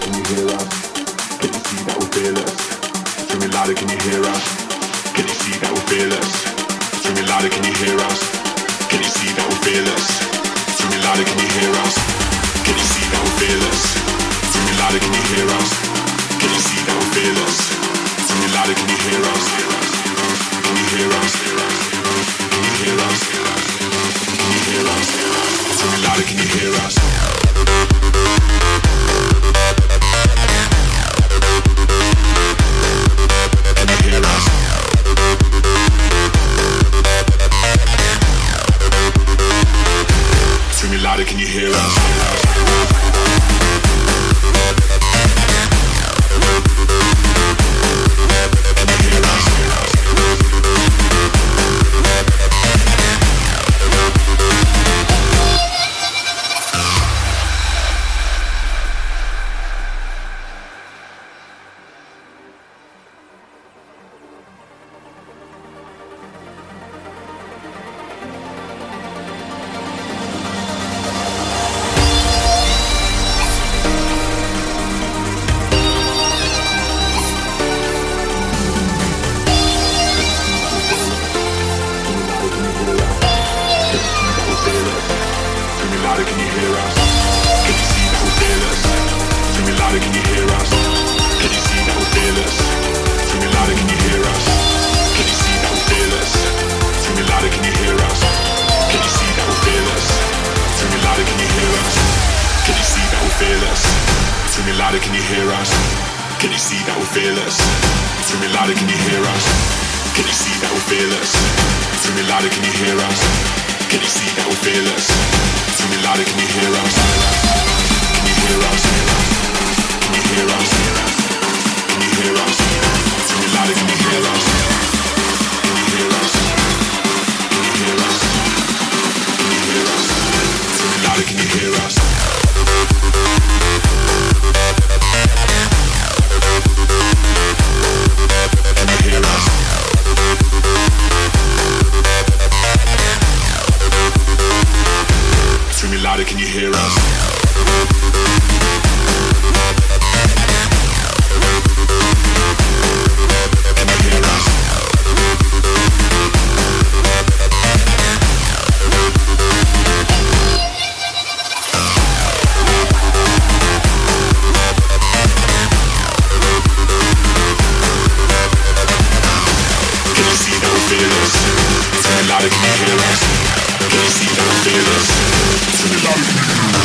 can you hear us? Can you see that we're fearless? Screaming louder, can you hear us? Can you see that we're fearless? Screaming louder, can you hear us? Can you see that we're fearless? Screaming louder, can you hear us? Can you see that we're fearless? Screaming louder, can you hear us? Can you hear us? Can you hear us? Can you hear us? Can you us? Louder, can you hear us? Screaming can you hear us? Can you see that we're fearless? Screaming louder, can you hear us? Can you see that we're fearless? Screaming louder, can you hear us? Can you see that we're fearless? Screaming louder, can you hear us? Can you see that we're fearless? Screaming louder, can you hear us? Can you see that we're fearless? Screaming louder, can you hear us? Can you see that we're fearless? Screaming louder, can you hear us? Can you see that we're fearless? Screaming louder, can you hear us? Can you see we're fearless? Screaming louder, Fehlerst, zu lang.